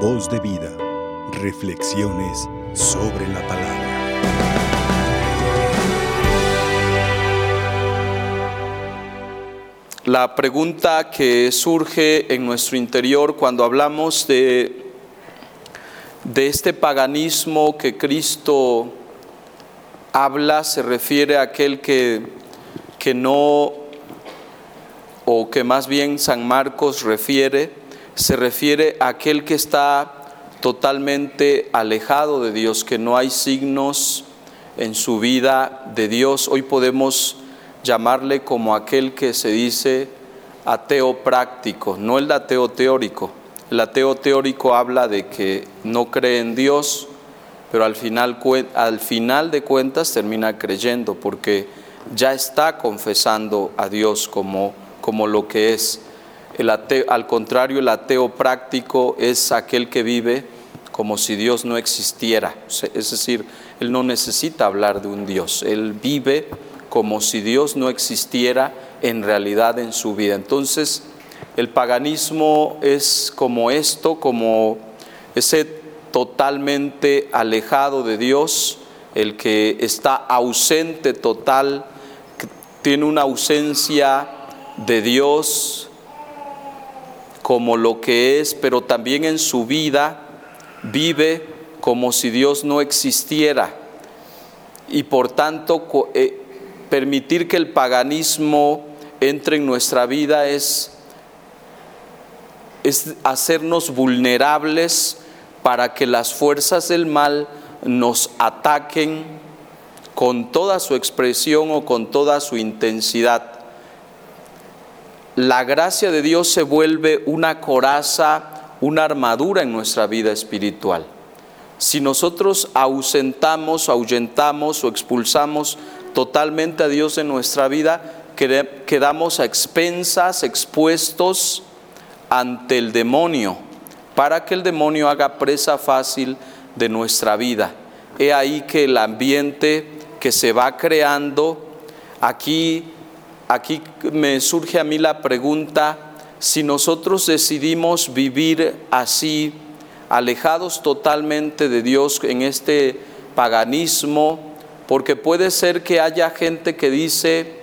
Voz de vida. Reflexiones sobre la palabra. La pregunta que surge en nuestro interior cuando hablamos de, de este paganismo que Cristo habla se refiere a aquel que, que no, o que más bien San Marcos refiere, se refiere a aquel que está totalmente alejado de Dios, que no hay signos en su vida de Dios. Hoy podemos llamarle como aquel que se dice ateo práctico, no el ateo teórico. El ateo teórico habla de que no cree en Dios, pero al final, al final de cuentas termina creyendo porque ya está confesando a Dios como, como lo que es. El ateo, al contrario, el ateo práctico es aquel que vive como si Dios no existiera. Es decir, él no necesita hablar de un Dios, él vive como si Dios no existiera en realidad en su vida. Entonces, el paganismo es como esto, como ese totalmente alejado de Dios, el que está ausente total, tiene una ausencia de Dios como lo que es, pero también en su vida vive como si Dios no existiera. Y por tanto, eh, permitir que el paganismo entre en nuestra vida es, es hacernos vulnerables para que las fuerzas del mal nos ataquen con toda su expresión o con toda su intensidad. La gracia de Dios se vuelve una coraza, una armadura en nuestra vida espiritual. Si nosotros ausentamos, ahuyentamos o expulsamos totalmente a Dios en nuestra vida, quedamos a expensas, expuestos ante el demonio para que el demonio haga presa fácil de nuestra vida. He ahí que el ambiente que se va creando, aquí, aquí me surge a mí la pregunta, si nosotros decidimos vivir así, alejados totalmente de Dios en este paganismo, porque puede ser que haya gente que dice,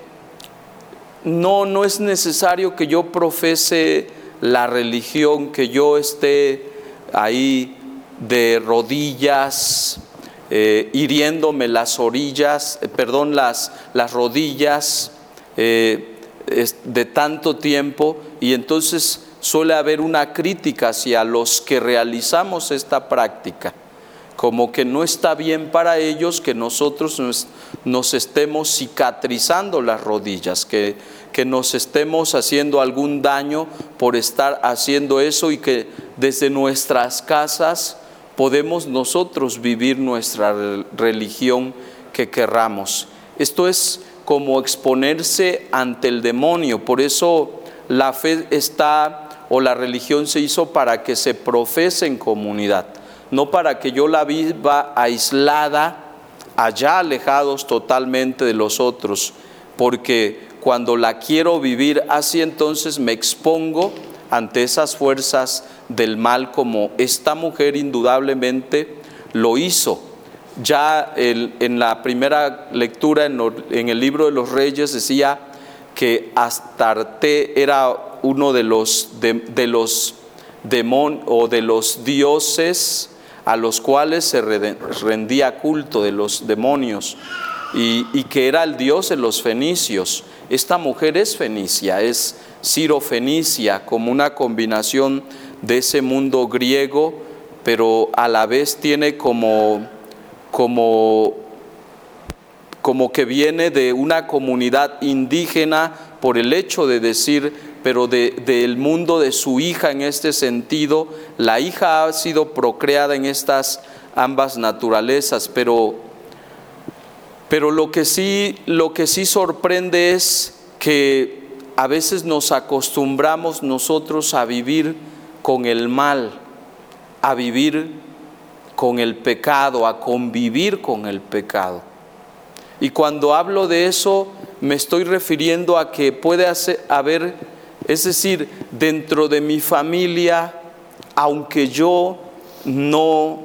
no, no es necesario que yo profese la religión, que yo esté ahí de rodillas, eh, hiriéndome las orillas, eh, perdón, las, las rodillas eh, de tanto tiempo, y entonces suele haber una crítica hacia los que realizamos esta práctica, como que no está bien para ellos que nosotros nos, estemos cicatrizando las rodillas, que que nos estemos haciendo algún daño por estar haciendo eso y que desde nuestras casas podemos nosotros vivir nuestra religión que querramos. Esto es como exponerse ante el demonio, por eso la fe está o la religión se hizo para que se profese en comunidad, no para que yo la viva aislada, allá alejados totalmente de los otros, porque cuando la quiero vivir así, entonces me expongo ante esas fuerzas del mal como esta mujer indudablemente lo hizo. Ya en la primera lectura en, el libro de los reyes decía que Astarte era uno de los, de, los demon, o de los dioses a los cuales se rendía culto de los demonios y, y que era el dios de los fenicios. Esta mujer es fenicia, es Ciro-Fenicia, como una combinación de ese mundo griego, pero a la vez tiene como, como, como que viene de una comunidad indígena por el hecho de decir, pero del mundo de su hija en este sentido, la hija ha sido procreada en estas ambas naturalezas, pero pero lo que sí, lo que sí sorprende es que a veces nos acostumbramos nosotros a vivir con el mal, a vivir con el pecado, a convivir con el pecado. Y cuando hablo de eso, me estoy refiriendo a que puede haber, es decir, dentro de mi familia, aunque yo no,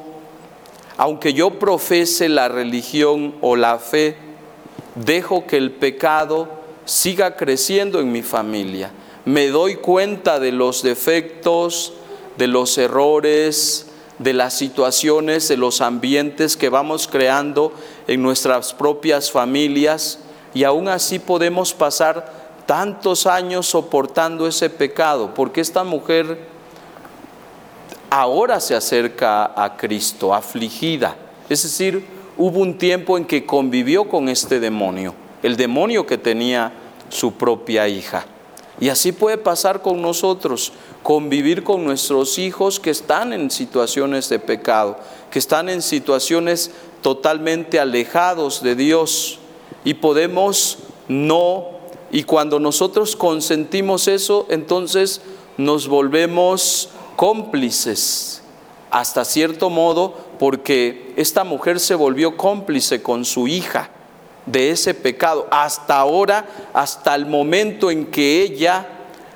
aunque yo profese la religión o la fe, dejo que el pecado siga creciendo en mi familia. Me doy cuenta de los defectos, de los errores, de las situaciones, de los ambientes que vamos creando en nuestras propias familias y aún así podemos pasar tantos años soportando ese pecado, porque esta mujer ahora se acerca a Cristo, afligida. Es decir, hubo un tiempo en que convivió con este demonio, el demonio que tenía su propia hija. Y así puede pasar con nosotros, convivir con nuestros hijos que están en situaciones de pecado, que están en situaciones totalmente alejados de Dios. Y podemos no, y cuando nosotros consentimos eso, entonces nos volvemos cómplices, hasta cierto modo, porque esta mujer se volvió cómplice con su hija de ese pecado, hasta ahora, hasta el momento en que ella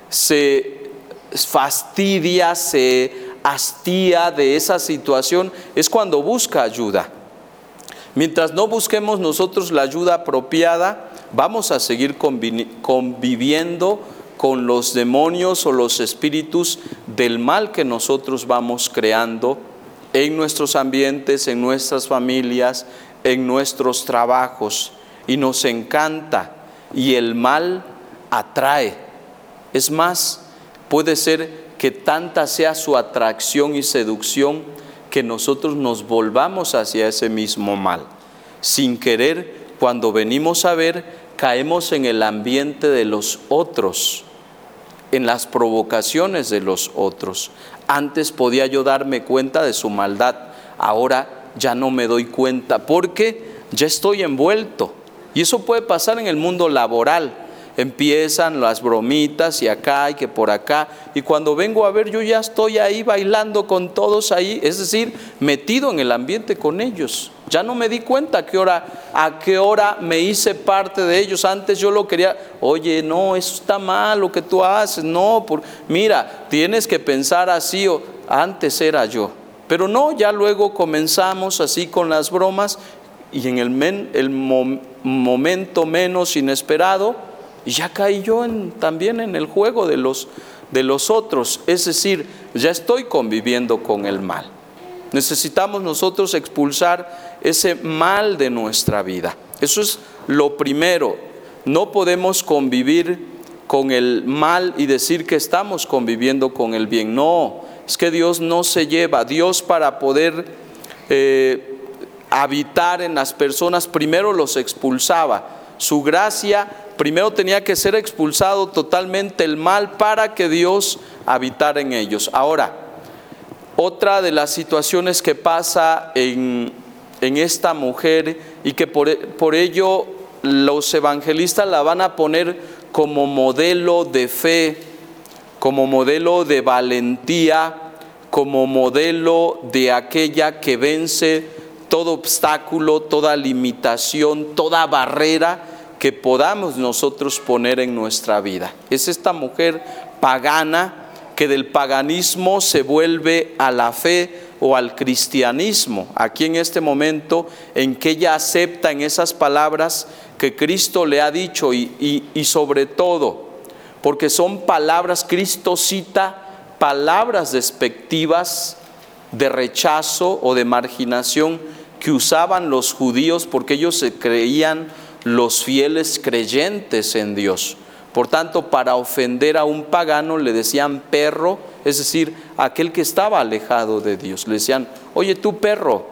se fastidia, se hastía de esa situación, es cuando busca ayuda. Mientras no busquemos nosotros la ayuda apropiada, vamos a seguir conviviendo con los demonios o los espíritus del mal que nosotros vamos creando en nuestros ambientes, en nuestras familias, en nuestros trabajos y nos encanta y el mal atrae. Es más, puede ser que tanta sea su atracción y seducción que nosotros nos volvamos hacia ese mismo mal. Sin querer, cuando venimos a ver, caemos en el ambiente de los otros, en las provocaciones de los otros. Antes podía yo darme cuenta de su maldad, ahora ya no me doy cuenta porque ya estoy envuelto y eso puede pasar en el mundo laboral. Empiezan las bromitas y acá y que por acá. Y cuando vengo a ver, yo ya estoy ahí bailando con todos ahí, es decir, metido en el ambiente con ellos. Ya no me di cuenta a qué hora, a qué hora me hice parte de ellos. Antes yo lo quería, oye, no, eso está mal lo que tú haces. No, por, mira, tienes que pensar así. O, antes era yo. Pero no, ya luego comenzamos así con las bromas y en el, el momento menos inesperado, y ya caí yo también en el juego de los, de los otros. Es decir, ya estoy conviviendo con el mal. Necesitamos nosotros expulsar ese mal de nuestra vida. Eso es lo primero. No podemos convivir con el mal y decir que estamos conviviendo con el bien. No, es que Dios no se lleva. Dios para poder eh, habitar en las personas, primero los expulsaba. Su gracia primero tenía que ser expulsado totalmente el mal para que Dios habitara en ellos. Ahora, otra de las situaciones que pasa en, esta mujer y que por, por ello los evangelistas la van a poner como modelo de fe, como modelo de valentía, como modelo de aquella que vence todo obstáculo, toda limitación, toda barrera que podamos nosotros poner en nuestra vida. Es esta mujer pagana que del paganismo se vuelve a la fe o al cristianismo. Aquí en este momento en que ella acepta en esas palabras que Cristo le ha dicho y, sobre todo, porque son palabras, Cristo cita palabras despectivas de rechazo o de marginación que usaban los judíos porque ellos se creían los fieles creyentes en Dios. Por tanto, para ofender a un pagano le decían perro, es decir, aquel que estaba alejado de Dios. Le decían, oye tú perro,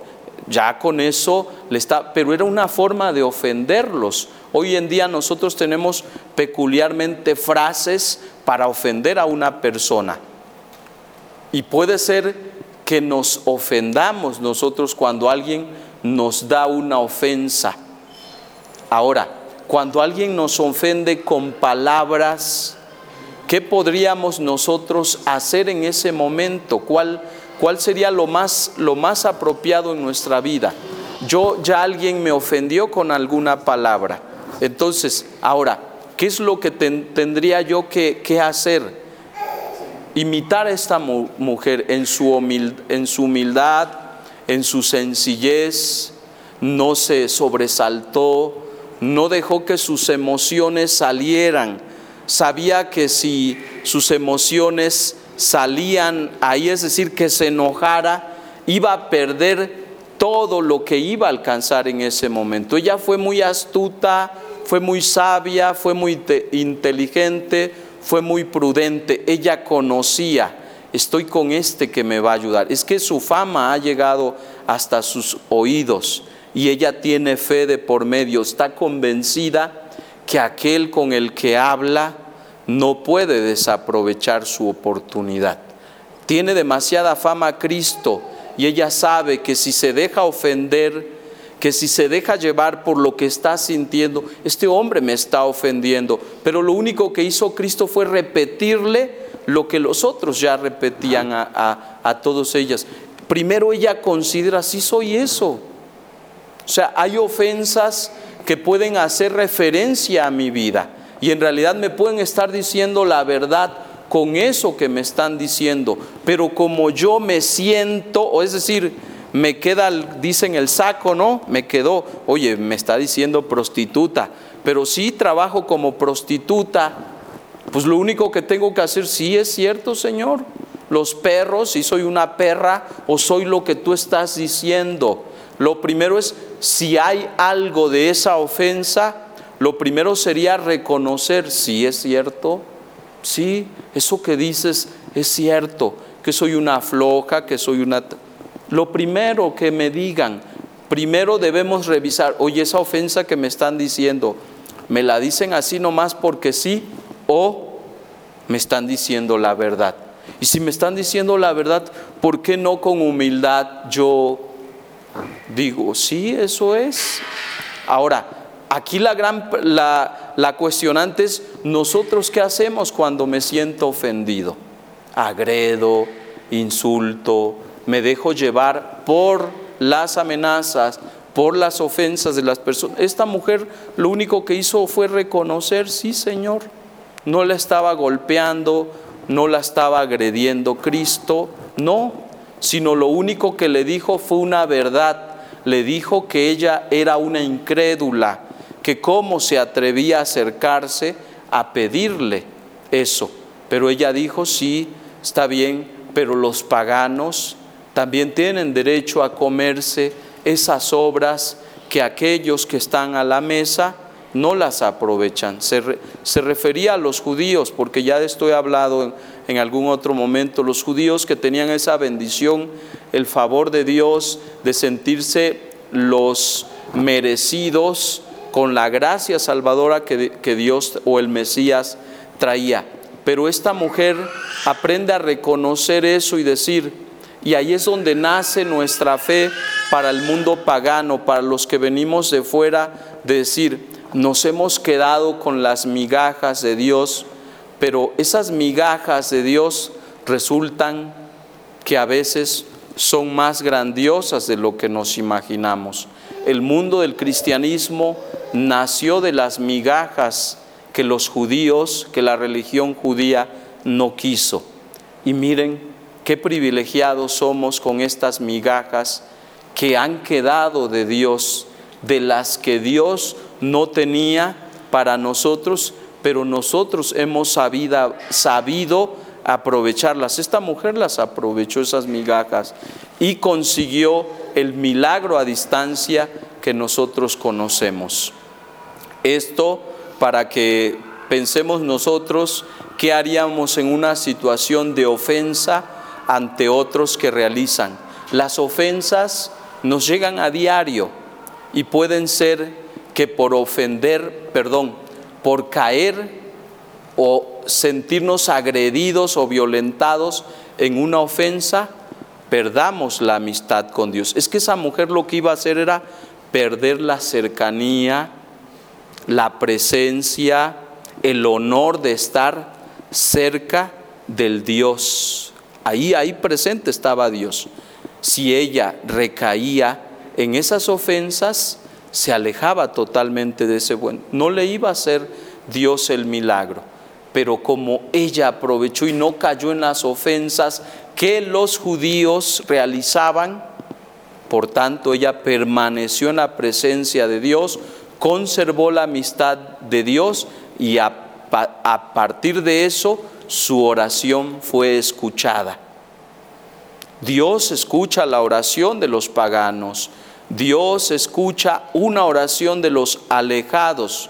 ya con eso le está, pero era una forma de ofenderlos. Hoy en día nosotros tenemos peculiarmente frases para ofender a una persona. Y puede ser que nos ofendamos nosotros cuando alguien nos da una ofensa. Ahora, cuando alguien nos ofende con palabras, ¿qué podríamos nosotros hacer en ese momento? ¿Cuál, cuál sería lo más, lo más apropiado en nuestra vida? Yo ya alguien me ofendió con alguna palabra. Entonces, ahora, ¿qué es lo que tendría yo que, que hacer? Imitar a esta mujer en su, en su humildad, en su sencillez, no se sobresaltó, no dejó que sus emociones salieran. Sabía que si sus emociones salían ahí, es decir, que se enojara, iba a perder todo lo que iba a alcanzar en ese momento. Ella fue muy astuta, fue muy sabia, fue muy inteligente, fue muy prudente. Ella conocía, estoy con este que me va a ayudar. Es que su fama ha llegado hasta sus oídos y ella tiene fe de por medio, está convencida que aquel con el que habla no puede desaprovechar su oportunidad. Tiene demasiada fama Cristo y ella sabe que si se deja ofender, que si se deja llevar por lo que está sintiendo, este hombre me está ofendiendo. Pero lo único que hizo Cristo fue repetirle lo que los otros ya repetían a, a todos ellas. Primero ella considera, sí soy eso. O sea, hay ofensas que pueden hacer referencia a mi vida y en realidad me pueden estar diciendo la verdad con eso que me están diciendo, pero como yo me siento, o es decir, me queda, dicen el saco, ¿no? Me quedó, oye, me está diciendo prostituta, pero sí trabajo como prostituta, pues lo único que tengo que hacer, sí es cierto, Señor, los perros, si soy una perra o soy lo que tú estás diciendo. Lo primero es, si hay algo de esa ofensa, lo primero sería reconocer si es cierto, sí, eso que dices es cierto, que soy una floja, que soy una... Lo primero que me digan, primero debemos revisar, oye, esa ofensa que me están diciendo, ¿me la dicen así nomás porque sí o me están diciendo la verdad? Y si me están diciendo la verdad, ¿por qué no con humildad yo digo, sí, eso es? Ahora, aquí la gran la, la cuestionante es nosotros qué hacemos cuando me siento ofendido. Agredo, insulto, me dejo llevar por las amenazas, por las ofensas de las personas. Esta mujer lo único que hizo fue reconocer, sí Señor, no la estaba golpeando, no la estaba agrediendo Cristo, no, sino lo único que le dijo fue una verdad, le dijo que ella era una incrédula, que cómo se atrevía a acercarse a pedirle eso. Pero ella dijo, sí, está bien, pero los paganos también tienen derecho a comerse esas obras que aquellos que están a la mesa no las aprovechan. Se, refería a los judíos, porque ya de esto he hablado en, en algún otro momento, los judíos que tenían esa bendición, el favor de Dios, de sentirse los merecidos con la gracia salvadora que, que Dios o el Mesías traía. Pero esta mujer aprende a reconocer eso y decir, y ahí es donde nace nuestra fe para el mundo pagano, para los que venimos de fuera, de decir, nos hemos quedado con las migajas de Dios, pero esas migajas de Dios resultan que a veces son más grandiosas de lo que nos imaginamos. El mundo del cristianismo nació de las migajas que los judíos, que la religión judía no quiso. Y miren qué privilegiados somos con estas migajas que han quedado de Dios, de las que Dios no tenía para nosotros, pero nosotros hemos sabido, sabido aprovecharlas. Esta mujer las aprovechó esas migajas y consiguió el milagro a distancia que nosotros conocemos. Esto para que pensemos nosotros qué haríamos en una situación de ofensa ante otros que realizan. Las ofensas nos llegan a diario y pueden ser que por ofender, perdón, por caer o sentirnos agredidos o violentados en una ofensa, perdamos la amistad con Dios. Es que esa mujer lo que iba a hacer era perder la cercanía, la presencia, el honor de estar cerca del Dios. Ahí, ahí presente estaba Dios. Si ella recaía en esas ofensas, se alejaba totalmente de ese buen. No le iba a hacer Dios el milagro. pero como ella aprovechó y no cayó en las ofensas que los judíos realizaban, por tanto ella permaneció en la presencia de Dios, conservó la amistad de Dios y a, a partir de eso su oración fue escuchada. Dios escucha la oración de los paganos, Dios escucha una oración de los alejados,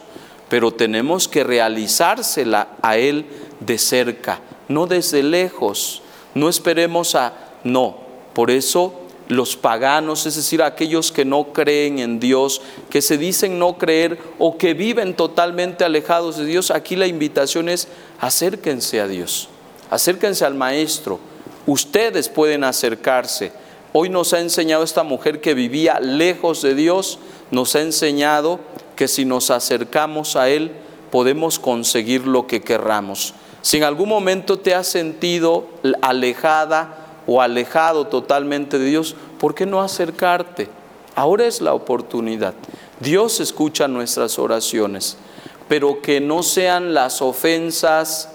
pero tenemos que realizársela a Él de cerca, no desde lejos. No esperemos a... No, por eso los paganos, es decir, aquellos que no creen en Dios, que se dicen no creer o que viven totalmente alejados de Dios, aquí la invitación es acérquense a Dios, acérquense al Maestro. Ustedes pueden acercarse. Hoy nos ha enseñado esta mujer que vivía lejos de Dios, nos ha enseñado que si nos acercamos a Él podemos conseguir lo que querramos. Si en algún momento te has sentido alejada o alejado totalmente de Dios, ¿por qué no acercarte? Ahora es la oportunidad. Dios escucha nuestras oraciones, pero que no sean las ofensas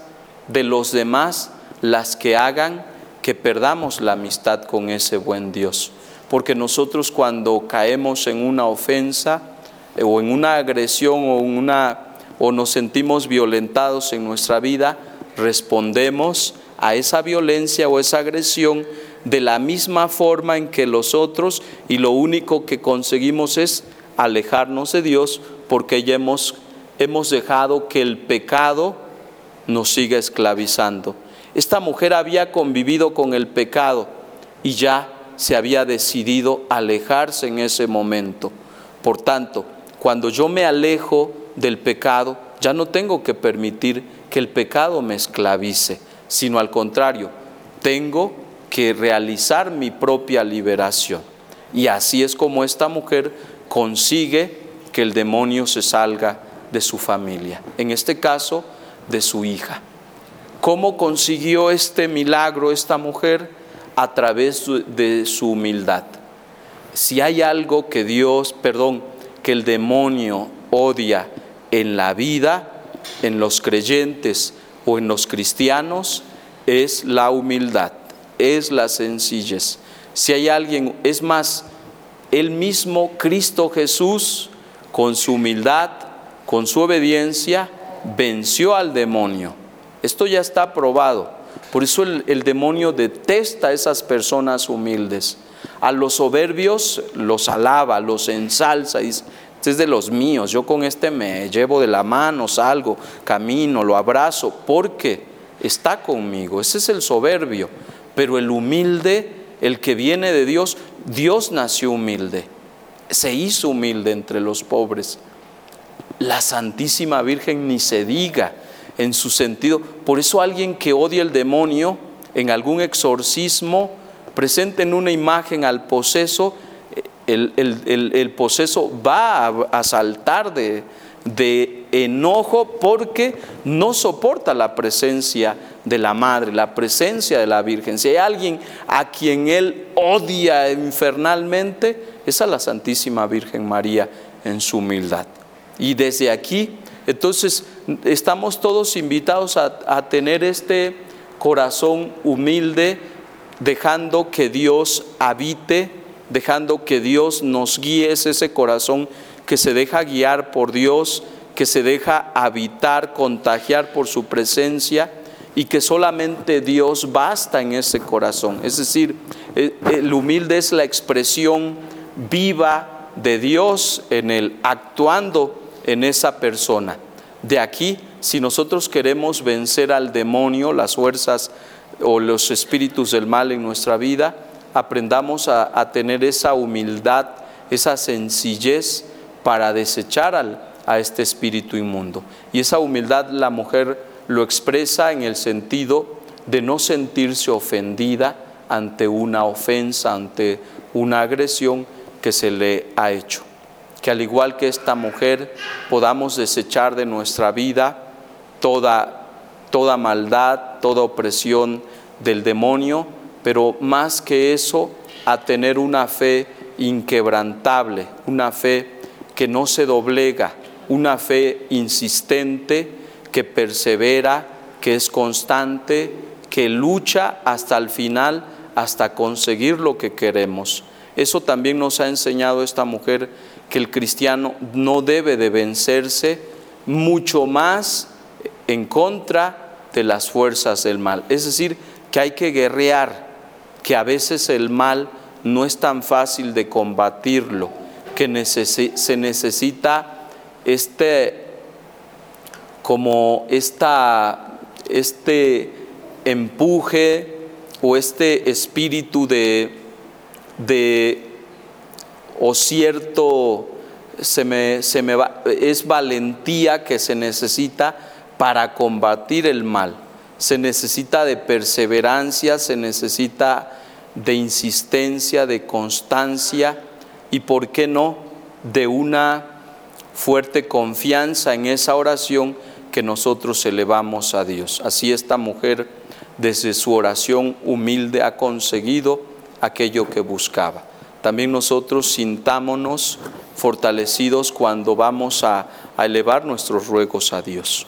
de los demás las que hagan que perdamos la amistad con ese buen Dios. Porque nosotros cuando caemos en una ofensa o en una agresión o, una, o nos sentimos violentados en nuestra vida, respondemos a esa violencia o esa agresión de la misma forma en que los otros y lo único que conseguimos es alejarnos de Dios porque ya hemos, hemos dejado que el pecado nos siga esclavizando. Esta mujer había convivido con el pecado y ya se había decidido alejarse en ese momento. Por tanto, cuando yo me alejo del pecado, ya no tengo que permitir que el pecado me esclavice, sino al contrario, tengo que realizar mi propia liberación. Y así es como esta mujer consigue que el demonio se salga de su familia, en este caso de su hija. ¿Cómo consiguió este milagro esta mujer? A través de su humildad. Si hay algo que Dios, perdón, que el demonio odia en la vida, en los creyentes o en los cristianos, es la humildad, es la sencillez. Si hay alguien, es más, el mismo Cristo Jesús, con su humildad, con su obediencia, venció al demonio. Esto ya está probado. Por eso el, demonio detesta a esas personas humildes. A los soberbios los alaba, los ensalza. Y este es de los míos. Yo con este me llevo de la mano, salgo, camino, lo abrazo, porque está conmigo. Ese es el soberbio. Pero el humilde, el que viene de Dios, Dios nació humilde. Se hizo humilde entre los pobres. La Santísima Virgen ni se diga en su sentido. Por eso alguien que odia el demonio en algún exorcismo, presenten una imagen al poseso, el, el, poseso va a, saltar de, de enojo porque no soporta la presencia de la Madre, la presencia de la Virgen. Si hay alguien a quien él odia infernalmente, es a la Santísima Virgen María en su humildad. Y desde aquí, entonces, estamos todos invitados a, a tener este corazón humilde, dejando que Dios habite, dejando que Dios nos guíe, es ese corazón que se deja guiar por Dios, que se deja habitar, contagiar por su presencia y que solamente Dios basta en ese corazón. Es decir, e, el humilde es la expresión viva de Dios en él, actuando en esa persona. De aquí, si nosotros queremos vencer al demonio, las fuerzas o los espíritus del mal en nuestra vida, aprendamos a, tener esa humildad, esa sencillez para desechar a este espíritu inmundo. Y esa humildad la mujer lo expresa en el sentido de no sentirse ofendida ante una ofensa, ante una agresión que se le ha hecho que al igual que esta mujer podamos desechar de nuestra vida toda, toda maldad, toda opresión del demonio, pero más que eso, a tener una fe inquebrantable, una fe que no se doblega, una fe insistente que persevera que es constante, que lucha hasta el final, hasta conseguir lo que queremos. Eso también nos ha enseñado esta mujer que el cristiano no debe de vencerse mucho más en contra de las fuerzas del mal. Es decir, que hay que guerrear, que a veces el mal no es tan fácil de combatirlo, que se necesita este como esta, este empuje o este espíritu de, de o cierto, se me, se me va, es valentía que se necesita para combatir el mal. Se necesita de perseverancia, se necesita de insistencia, de constancia y, ¿por qué no?, de una fuerte confianza en esa oración que nosotros elevamos a Dios. Así esta mujer desde su oración humilde ha conseguido aquello que buscaba. También nosotros sintámonos fortalecidos cuando vamos a, elevar nuestros ruegos a Dios.